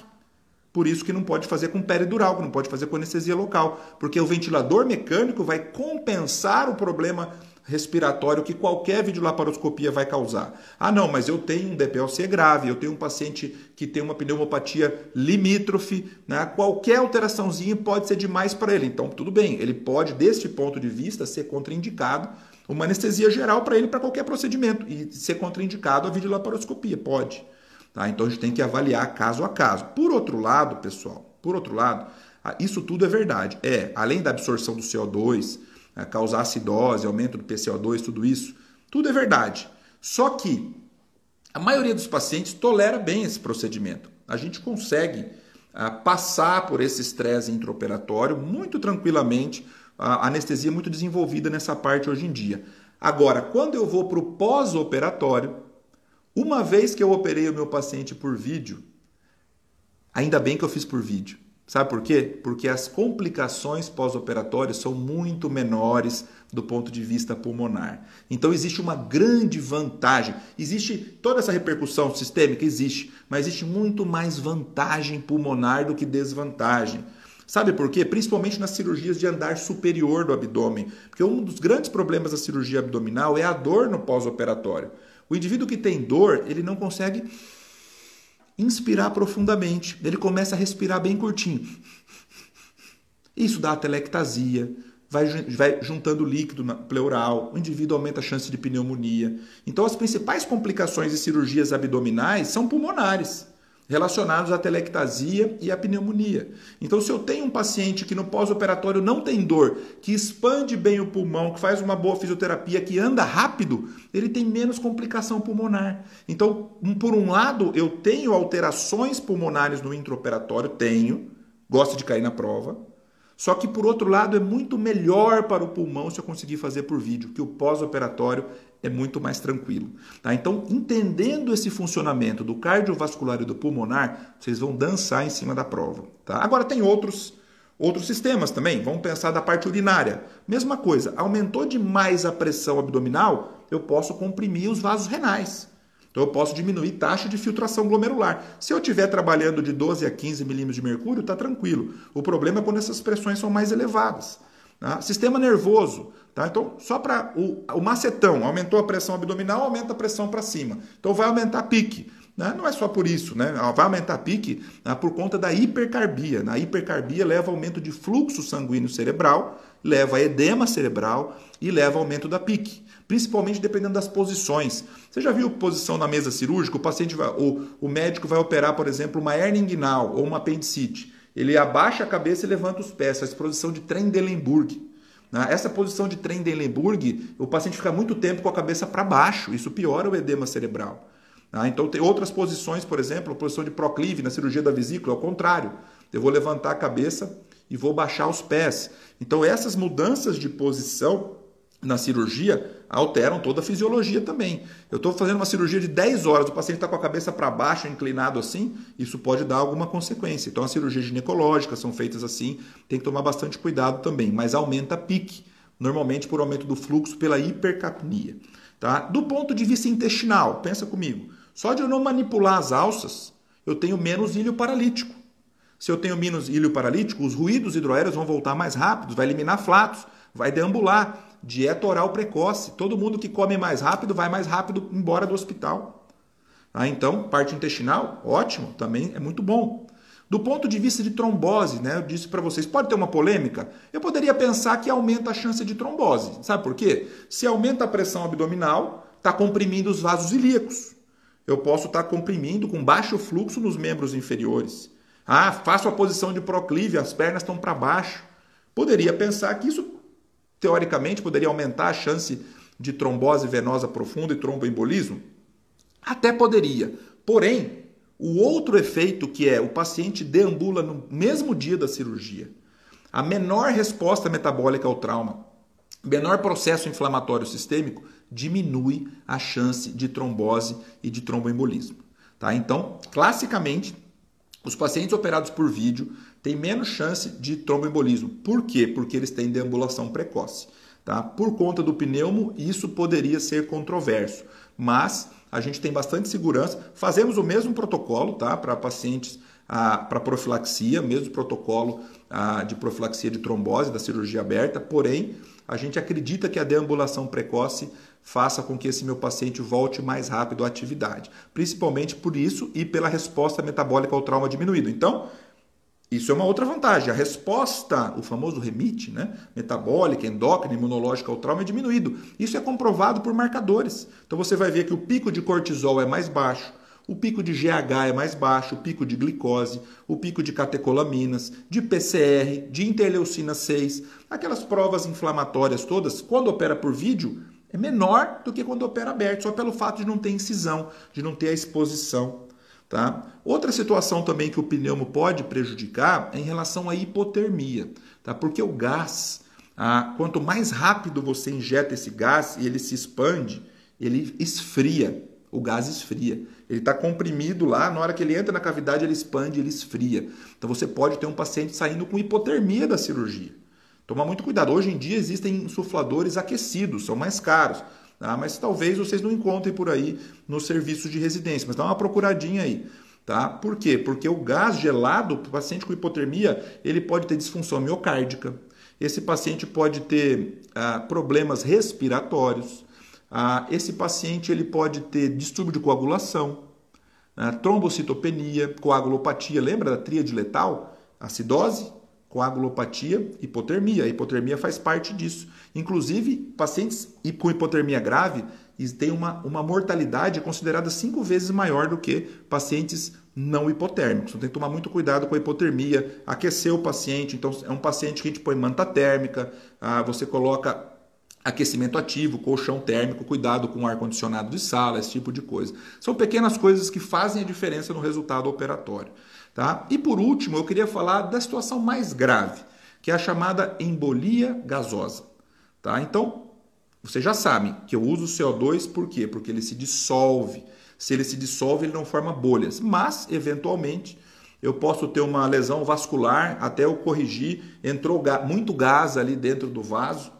Por isso que não pode fazer com peridural, que não pode fazer com anestesia local, porque o ventilador mecânico vai compensar o problema respiratório que qualquer videolaparoscopia vai causar. Ah, não, mas eu tenho um DPLC grave, eu tenho um paciente que tem uma pneumopatia limítrofe, né? qualquer alteraçãozinha pode ser demais para ele. Então, tudo bem, ele pode, deste ponto de vista, ser contraindicado uma anestesia geral para ele para qualquer procedimento e ser contraindicado a videolaparoscopia, pode. Tá? Então, a gente tem que avaliar caso a caso. Por outro lado, pessoal, por outro lado, isso tudo é verdade. É, além da absorção do CO2, causar acidose, aumento do PCO2, tudo isso, tudo é verdade. Só que a maioria dos pacientes tolera bem esse procedimento. A gente consegue ah, passar por esse estresse intraoperatório muito tranquilamente, a anestesia muito desenvolvida nessa parte hoje em dia. Agora, quando eu vou para o pós-operatório, uma vez que eu operei o meu paciente por vídeo, ainda bem que eu fiz por vídeo. Sabe por quê? Porque as complicações pós-operatórias são muito menores do ponto de vista pulmonar. Então existe uma grande vantagem. Existe toda essa repercussão sistêmica existe, mas existe muito mais vantagem pulmonar do que desvantagem. Sabe por quê? Principalmente nas cirurgias de andar superior do abdômen. Porque um dos grandes problemas da cirurgia abdominal é a dor no pós-operatório. O indivíduo que tem dor, ele não consegue inspirar profundamente. Ele começa a respirar bem curtinho. Isso dá telectasia, vai, vai juntando líquido na pleural, o indivíduo aumenta a chance de pneumonia. Então, as principais complicações de cirurgias abdominais são pulmonares relacionados à telectasia e à pneumonia. Então, se eu tenho um paciente que no pós-operatório não tem dor, que expande bem o pulmão, que faz uma boa fisioterapia, que anda rápido, ele tem menos complicação pulmonar. Então, por um lado, eu tenho alterações pulmonares no intraoperatório, tenho, gosto de cair na prova. Só que, por outro lado, é muito melhor para o pulmão se eu conseguir fazer por vídeo, que o pós-operatório é muito mais tranquilo. Tá? Então, entendendo esse funcionamento do cardiovascular e do pulmonar, vocês vão dançar em cima da prova. Tá? Agora, tem outros, outros sistemas também. Vamos pensar da parte urinária. Mesma coisa, aumentou demais a pressão abdominal, eu posso comprimir os vasos renais. Então, eu posso diminuir taxa de filtração glomerular. Se eu estiver trabalhando de 12 a 15 milímetros de mercúrio, está tranquilo. O problema é quando essas pressões são mais elevadas. Tá? Sistema nervoso. Tá? Então, só para o, o macetão, aumentou a pressão abdominal, aumenta a pressão para cima. Então, vai aumentar a pique. Né? Não é só por isso, né? vai aumentar a pique né? por conta da hipercarbia. Na hipercarbia leva aumento de fluxo sanguíneo cerebral, leva a edema cerebral e leva aumento da pique, principalmente dependendo das posições. Você já viu posição na mesa cirúrgica? O paciente vai, o, o médico vai operar, por exemplo, uma hernia inguinal ou uma apendicite. Ele abaixa a cabeça e levanta os pés, faz posição de Trendelenburg. Né? Essa posição de Trendelenburg, o paciente fica muito tempo com a cabeça para baixo, isso piora o edema cerebral. Né? Então, tem outras posições, por exemplo, a posição de proclive na cirurgia da vesícula, ao contrário. Eu vou levantar a cabeça e vou baixar os pés. Então, essas mudanças de posição na cirurgia alteram toda a fisiologia também. Eu estou fazendo uma cirurgia de 10 horas, o paciente está com a cabeça para baixo, inclinado assim, isso pode dar alguma consequência. Então, as cirurgias ginecológicas são feitas assim, tem que tomar bastante cuidado também, mas aumenta a pique, normalmente por aumento do fluxo pela hipercapnia. Tá? Do ponto de vista intestinal, pensa comigo, só de eu não manipular as alças, eu tenho menos ilho paralítico. Se eu tenho menos ilho paralítico, os ruídos hidroaéreos vão voltar mais rápido, vai eliminar flatos, vai deambular dieta oral precoce. Todo mundo que come mais rápido vai mais rápido embora do hospital. Ah, então, parte intestinal, ótimo, também é muito bom. Do ponto de vista de trombose, né, eu disse para vocês, pode ter uma polêmica? Eu poderia pensar que aumenta a chance de trombose. Sabe por quê? Se aumenta a pressão abdominal, está comprimindo os vasos ilíacos. Eu posso estar tá comprimindo com baixo fluxo nos membros inferiores. Ah, faço a posição de proclive, as pernas estão para baixo. Poderia pensar que isso teoricamente poderia aumentar a chance de trombose venosa profunda e tromboembolismo? Até poderia. Porém, o outro efeito que é o paciente deambula no mesmo dia da cirurgia, a menor resposta metabólica ao trauma, menor processo inflamatório sistêmico, diminui a chance de trombose e de tromboembolismo. Tá? Então, classicamente, os pacientes operados por vídeo têm menos chance de tromboembolismo. Por quê? Porque eles têm deambulação precoce. Tá? Por conta do pneumo, isso poderia ser controverso, mas a gente tem bastante segurança. Fazemos o mesmo protocolo tá? para pacientes para profilaxia, mesmo protocolo de profilaxia de trombose da cirurgia aberta, porém, a gente acredita que a deambulação precoce faça com que esse meu paciente volte mais rápido à atividade, principalmente por isso e pela resposta metabólica ao trauma diminuído. Então, isso é uma outra vantagem. A resposta, o famoso remite, né? metabólica, endócrina, imunológica ao trauma é diminuído. Isso é comprovado por marcadores. Então você vai ver que o pico de cortisol é mais baixo, o pico de GH é mais baixo, o pico de glicose, o pico de catecolaminas, de PCR, de interleucina 6, aquelas provas inflamatórias todas, quando opera por vídeo, é menor do que quando opera aberto, só pelo fato de não ter incisão, de não ter a exposição. Tá? Outra situação também que o pneumo pode prejudicar é em relação à hipotermia, tá? porque o gás, ah, quanto mais rápido você injeta esse gás e ele se expande, ele esfria, o gás esfria. Ele está comprimido lá, na hora que ele entra na cavidade, ele expande, ele esfria. Então você pode ter um paciente saindo com hipotermia da cirurgia. Tomar muito cuidado. Hoje em dia existem insufladores aquecidos, são mais caros. Tá? Mas talvez vocês não encontrem por aí no serviço de residência, mas dá uma procuradinha aí. Tá? Por quê? Porque o gás gelado, o paciente com hipotermia, ele pode ter disfunção miocárdica, esse paciente pode ter ah, problemas respiratórios, ah, esse paciente ele pode ter distúrbio de coagulação, ah, trombocitopenia, coagulopatia, lembra da tríade letal? Acidose, coagulopatia, hipotermia. A hipotermia faz parte disso. Inclusive, pacientes com hipotermia grave têm uma, uma mortalidade considerada cinco vezes maior do que pacientes não hipotérmicos. Então tem que tomar muito cuidado com a hipotermia, aquecer o paciente. Então é um paciente que a gente põe manta térmica, ah, você coloca aquecimento ativo, colchão térmico, cuidado com ar-condicionado de sala, esse tipo de coisa. São pequenas coisas que fazem a diferença no resultado operatório. Tá? E por último, eu queria falar da situação mais grave, que é a chamada embolia gasosa. Tá? Então, você já sabe que eu uso o CO2 por quê? Porque ele se dissolve. Se ele se dissolve, ele não forma bolhas. Mas, eventualmente, eu posso ter uma lesão vascular até eu corrigir, entrou muito gás ali dentro do vaso,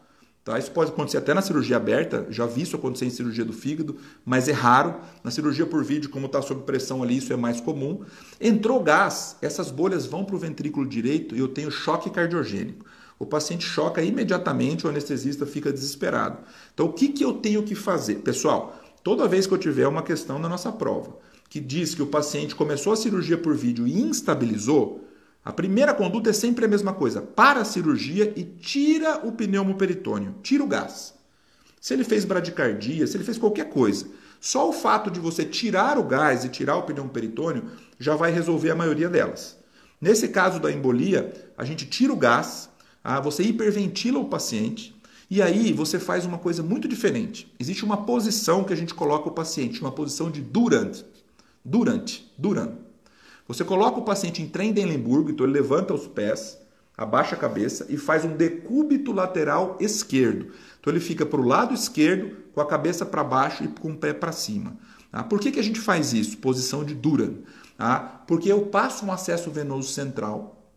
Tá? Isso pode acontecer até na cirurgia aberta, já vi isso acontecer em cirurgia do fígado, mas é raro. Na cirurgia por vídeo, como está sob pressão ali, isso é mais comum. Entrou gás, essas bolhas vão para o ventrículo direito e eu tenho choque cardiogênico. O paciente choca imediatamente, o anestesista fica desesperado. Então, o que, que eu tenho que fazer? Pessoal, toda vez que eu tiver uma questão na nossa prova que diz que o paciente começou a cirurgia por vídeo e instabilizou, a primeira conduta é sempre a mesma coisa. Para a cirurgia e tira o pneumoperitônio, tira o gás. Se ele fez bradicardia, se ele fez qualquer coisa, só o fato de você tirar o gás e tirar o pneumoperitônio já vai resolver a maioria delas. Nesse caso da embolia, a gente tira o gás, ah, você hiperventila o paciente e aí você faz uma coisa muito diferente. Existe uma posição que a gente coloca o paciente, uma posição de durante. Durante, durante. Você coloca o paciente em Trendelenburgo, então ele levanta os pés, abaixa a cabeça e faz um decúbito lateral esquerdo. Então ele fica para o lado esquerdo, com a cabeça para baixo e com o pé para cima. Tá? Por que, que a gente faz isso? Posição de Duran. Tá? Porque eu passo um acesso venoso central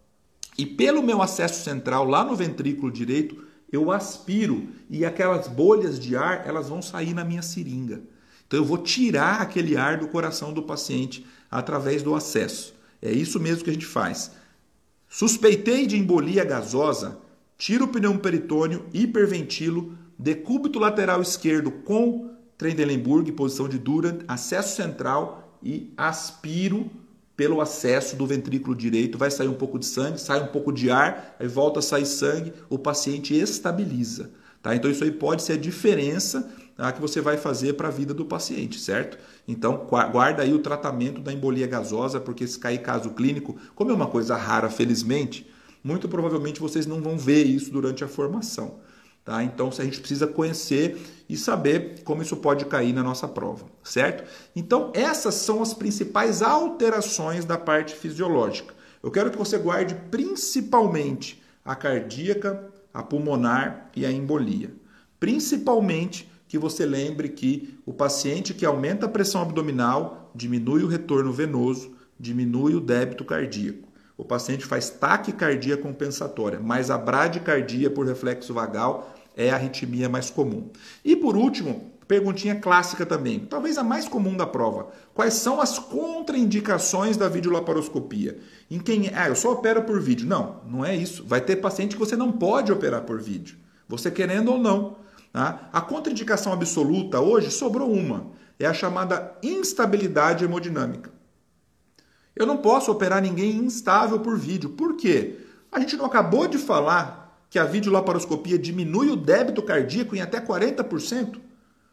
e pelo meu acesso central, lá no ventrículo direito, eu aspiro e aquelas bolhas de ar elas vão sair na minha seringa. Então eu vou tirar aquele ar do coração do paciente através do acesso. É isso mesmo que a gente faz. Suspeitei de embolia gasosa, tiro o pneu peritônio, hiperventilo, decúbito lateral esquerdo com Trendelenburg, posição de Durant, acesso central e aspiro pelo acesso do ventrículo direito. Vai sair um pouco de sangue, sai um pouco de ar, aí volta a sair sangue, o paciente estabiliza. Tá? Então isso aí pode ser a diferença que você vai fazer para a vida do paciente, certo? Então guarda aí o tratamento da embolia gasosa, porque se cair caso clínico, como é uma coisa rara, felizmente, muito provavelmente vocês não vão ver isso durante a formação. Tá? Então a gente precisa conhecer e saber como isso pode cair na nossa prova, certo? Então essas são as principais alterações da parte fisiológica. Eu quero que você guarde principalmente a cardíaca, a pulmonar e a embolia. Principalmente que você lembre que o paciente que aumenta a pressão abdominal diminui o retorno venoso, diminui o débito cardíaco. O paciente faz taquicardia compensatória, mas a bradicardia por reflexo vagal é a arritmia mais comum. E por último, perguntinha clássica também, talvez a mais comum da prova. Quais são as contraindicações da videolaparoscopia? Em quem é? Ah, eu só opero por vídeo. Não, não é isso. Vai ter paciente que você não pode operar por vídeo. Você querendo ou não. Tá? A contraindicação absoluta hoje sobrou uma. É a chamada instabilidade hemodinâmica. Eu não posso operar ninguém instável por vídeo. Por quê? A gente não acabou de falar que a videolaparoscopia diminui o débito cardíaco em até 40%?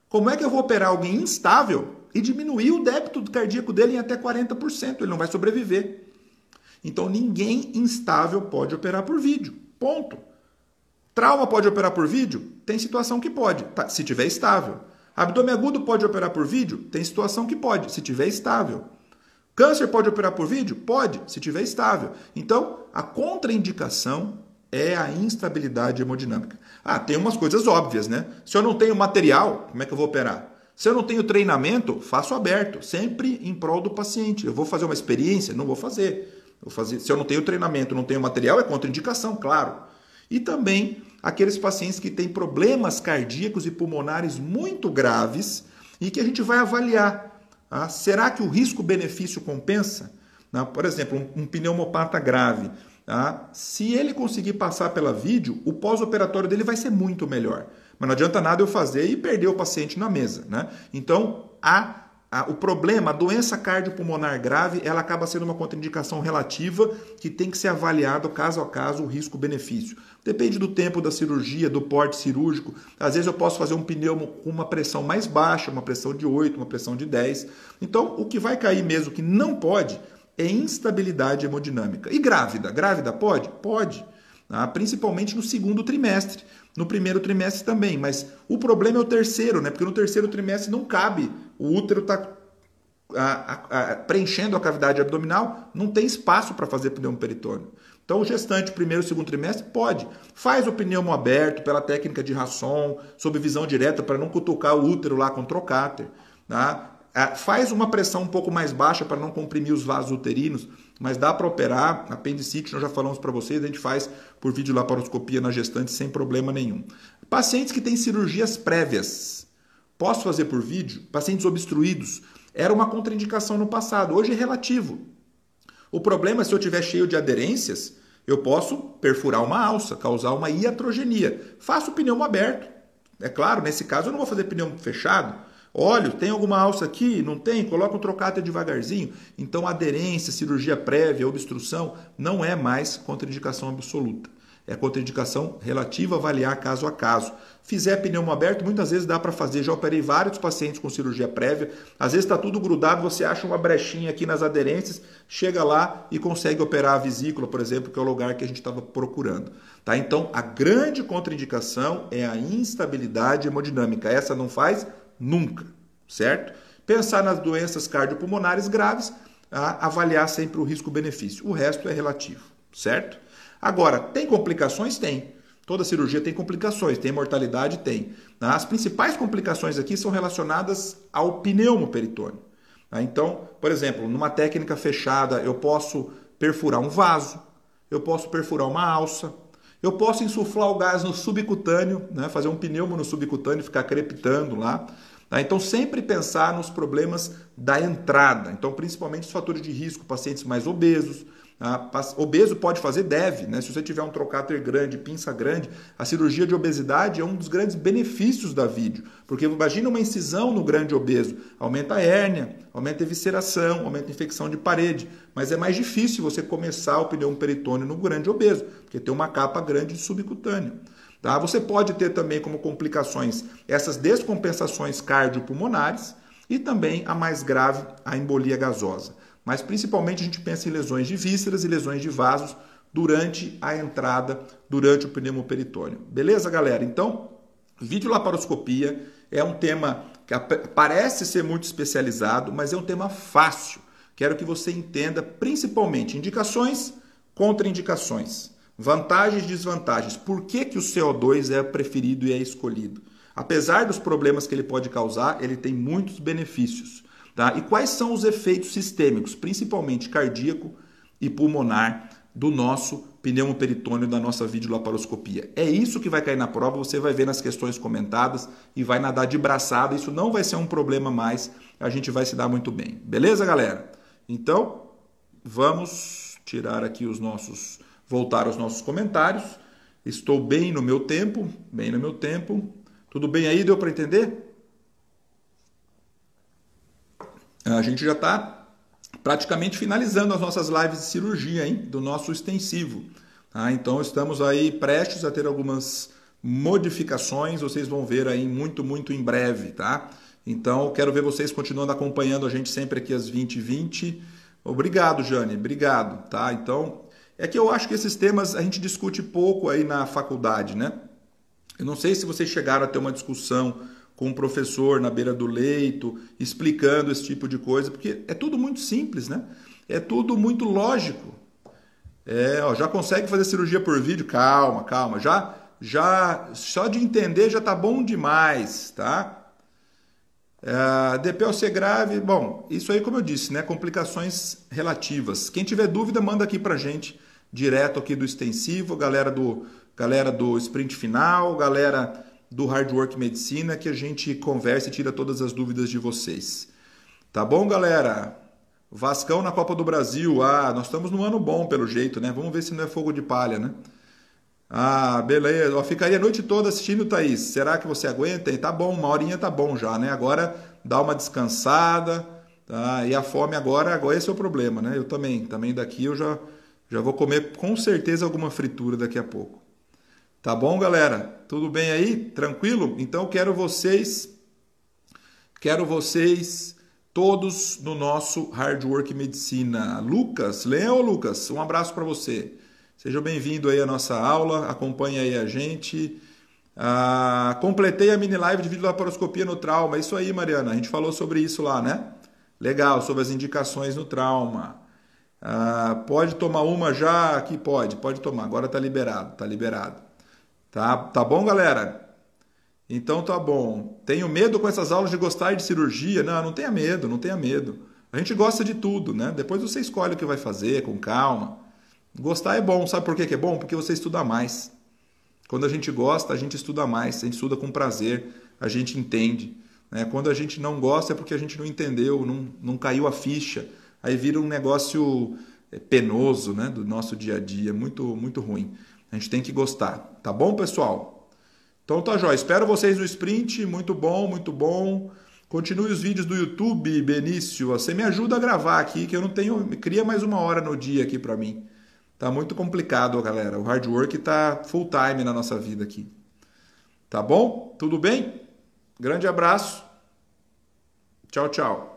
Como é que eu vou operar alguém instável e diminuir o débito cardíaco dele em até 40%? Ele não vai sobreviver. Então ninguém instável pode operar por vídeo. Ponto. Trauma pode operar por vídeo? Tem situação que pode, tá, se tiver estável. Abdômen agudo pode operar por vídeo? Tem situação que pode, se tiver estável. Câncer pode operar por vídeo? Pode, se tiver estável. Então, a contraindicação é a instabilidade hemodinâmica. Ah, tem umas coisas óbvias, né? Se eu não tenho material, como é que eu vou operar? Se eu não tenho treinamento, faço aberto, sempre em prol do paciente. Eu vou fazer uma experiência? Não vou fazer. Vou fazer. Se eu não tenho treinamento, não tenho material, é contraindicação, claro. E também aqueles pacientes que têm problemas cardíacos e pulmonares muito graves e que a gente vai avaliar ah, será que o risco-benefício compensa? Ah, por exemplo, um, um pneumopata grave. Ah, se ele conseguir passar pela vídeo, o pós-operatório dele vai ser muito melhor. Mas não adianta nada eu fazer e perder o paciente na mesa. Né? Então, a a, o problema, a doença cardiopulmonar grave, ela acaba sendo uma contraindicação relativa que tem que ser avaliado caso a caso o risco-benefício. Depende do tempo da cirurgia, do porte cirúrgico. Às vezes eu posso fazer um pneumo com uma pressão mais baixa, uma pressão de 8, uma pressão de 10. Então, o que vai cair mesmo que não pode é instabilidade hemodinâmica. E grávida? Grávida pode? Pode. Tá? Principalmente no segundo trimestre. No primeiro trimestre também, mas o problema é o terceiro, né? Porque no terceiro trimestre não cabe o útero está preenchendo a cavidade abdominal, não tem espaço para fazer pneumo peritônio. Então, o gestante, primeiro e segundo trimestre, pode. Faz o pneumo aberto pela técnica de Rasson, sob visão direta, para não cutucar o útero lá com trocáter. Tá? Faz uma pressão um pouco mais baixa para não comprimir os vasos uterinos, mas dá para operar. Apendicite, nós já falamos para vocês, a gente faz por vídeo laparoscopia na gestante sem problema nenhum. Pacientes que têm cirurgias prévias, Posso fazer por vídeo? Pacientes obstruídos. Era uma contraindicação no passado, hoje é relativo. O problema é se eu tiver cheio de aderências, eu posso perfurar uma alça, causar uma iatrogenia. Faço pneu aberto. É claro, nesse caso eu não vou fazer pneu fechado. Olha, tem alguma alça aqui? Não tem? Coloca um trocáter devagarzinho. Então, aderência, cirurgia prévia, obstrução não é mais contraindicação absoluta é contraindicação relativa, avaliar caso a caso. Fizer pneumo aberto, muitas vezes dá para fazer. Já operei vários pacientes com cirurgia prévia. Às vezes está tudo grudado, você acha uma brechinha aqui nas aderências, chega lá e consegue operar a vesícula, por exemplo, que é o lugar que a gente estava procurando. Tá? Então, a grande contraindicação é a instabilidade hemodinâmica. Essa não faz nunca, certo? Pensar nas doenças cardiopulmonares graves, avaliar sempre o risco-benefício. O resto é relativo, certo? Agora, tem complicações? Tem. Toda cirurgia tem complicações, tem mortalidade? Tem. As principais complicações aqui são relacionadas ao pneumo peritônio. Tá? Então, por exemplo, numa técnica fechada, eu posso perfurar um vaso, eu posso perfurar uma alça, eu posso insuflar o gás no subcutâneo, né? fazer um pneumo no subcutâneo e ficar crepitando lá. Tá? Então, sempre pensar nos problemas da entrada. Então, principalmente os fatores de risco, pacientes mais obesos, ah, obeso pode fazer? Deve. Né? Se você tiver um trocáter grande, pinça grande, a cirurgia de obesidade é um dos grandes benefícios da vídeo. Porque imagina uma incisão no grande obeso. Aumenta a hérnia, aumenta a evisceração, aumenta a infecção de parede. Mas é mais difícil você começar o pneu peritônio no grande obeso, porque tem uma capa grande de subcutâneo. Tá? Você pode ter também como complicações essas descompensações cardiopulmonares e também a mais grave, a embolia gasosa mas principalmente a gente pensa em lesões de vísceras e lesões de vasos durante a entrada, durante o pneumoperitônio. Beleza, galera? Então, videolaparoscopia é um tema que parece ser muito especializado, mas é um tema fácil. Quero que você entenda principalmente indicações, contraindicações, vantagens e desvantagens. Por que, que o CO2 é preferido e é escolhido? Apesar dos problemas que ele pode causar, ele tem muitos benefícios. Tá? E quais são os efeitos sistêmicos, principalmente cardíaco e pulmonar, do nosso pneumoperitônio, da nossa videolaparoscopia? É isso que vai cair na prova, você vai ver nas questões comentadas e vai nadar de braçada. Isso não vai ser um problema mais, a gente vai se dar muito bem. Beleza, galera? Então, vamos tirar aqui os nossos, voltar aos nossos comentários. Estou bem no meu tempo, bem no meu tempo. Tudo bem aí? Deu para entender? A gente já está praticamente finalizando as nossas lives de cirurgia, hein? Do nosso extensivo. Tá? Então estamos aí prestes a ter algumas modificações, vocês vão ver aí muito, muito em breve, tá? Então quero ver vocês continuando acompanhando a gente sempre aqui às 20 20 Obrigado, Jane, obrigado, tá? Então, é que eu acho que esses temas a gente discute pouco aí na faculdade, né? Eu não sei se vocês chegaram a ter uma discussão com um professor na beira do leito, explicando esse tipo de coisa, porque é tudo muito simples, né? É tudo muito lógico. É, ó, já consegue fazer cirurgia por vídeo? Calma, calma. Já, já, só de entender já tá bom demais, tá? É, DPLC grave, bom, isso aí como eu disse, né? Complicações relativas. Quem tiver dúvida, manda aqui pra gente, direto aqui do extensivo, galera do, galera do sprint final, galera do Hard Work Medicina que a gente conversa e tira todas as dúvidas de vocês. Tá bom, galera? Vascão na Copa do Brasil. Ah, nós estamos num ano bom pelo jeito, né? Vamos ver se não é fogo de palha, né? Ah, beleza. Eu ficaria a noite toda assistindo, Thaís. Será que você aguenta? Tá bom, uma horinha tá bom já, né? Agora dá uma descansada, tá? E a fome agora, agora esse é o problema, né? Eu também, também daqui eu já já vou comer com certeza alguma fritura daqui a pouco. Tá bom, galera? Tudo bem aí? Tranquilo? Então quero vocês quero vocês todos no nosso Hard Work Medicina. Lucas, Leão Lucas, um abraço para você. Seja bem-vindo aí à nossa aula, acompanhe aí a gente. Ah, completei a mini live de vídeo laparoscopia no trauma. Isso aí, Mariana, a gente falou sobre isso lá, né? Legal, sobre as indicações no trauma. Ah, pode tomar uma já? Aqui pode, pode tomar. Agora está liberado, está liberado. Tá, tá bom, galera? Então tá bom. Tenho medo com essas aulas de gostar de cirurgia? Não, não tenha medo, não tenha medo. A gente gosta de tudo, né? Depois você escolhe o que vai fazer com calma. Gostar é bom, sabe por que é bom? Porque você estuda mais. Quando a gente gosta, a gente estuda mais, a gente estuda com prazer, a gente entende. Né? Quando a gente não gosta é porque a gente não entendeu, não, não caiu a ficha. Aí vira um negócio é, penoso né? do nosso dia a dia, muito, muito ruim. A gente tem que gostar. Tá bom, pessoal? Então tá jóia. Espero vocês no sprint. Muito bom, muito bom. Continue os vídeos do YouTube, Benício. Você me ajuda a gravar aqui, que eu não tenho. Cria mais uma hora no dia aqui para mim. Tá muito complicado, galera. O hard work tá full time na nossa vida aqui. Tá bom? Tudo bem? Grande abraço. Tchau, tchau.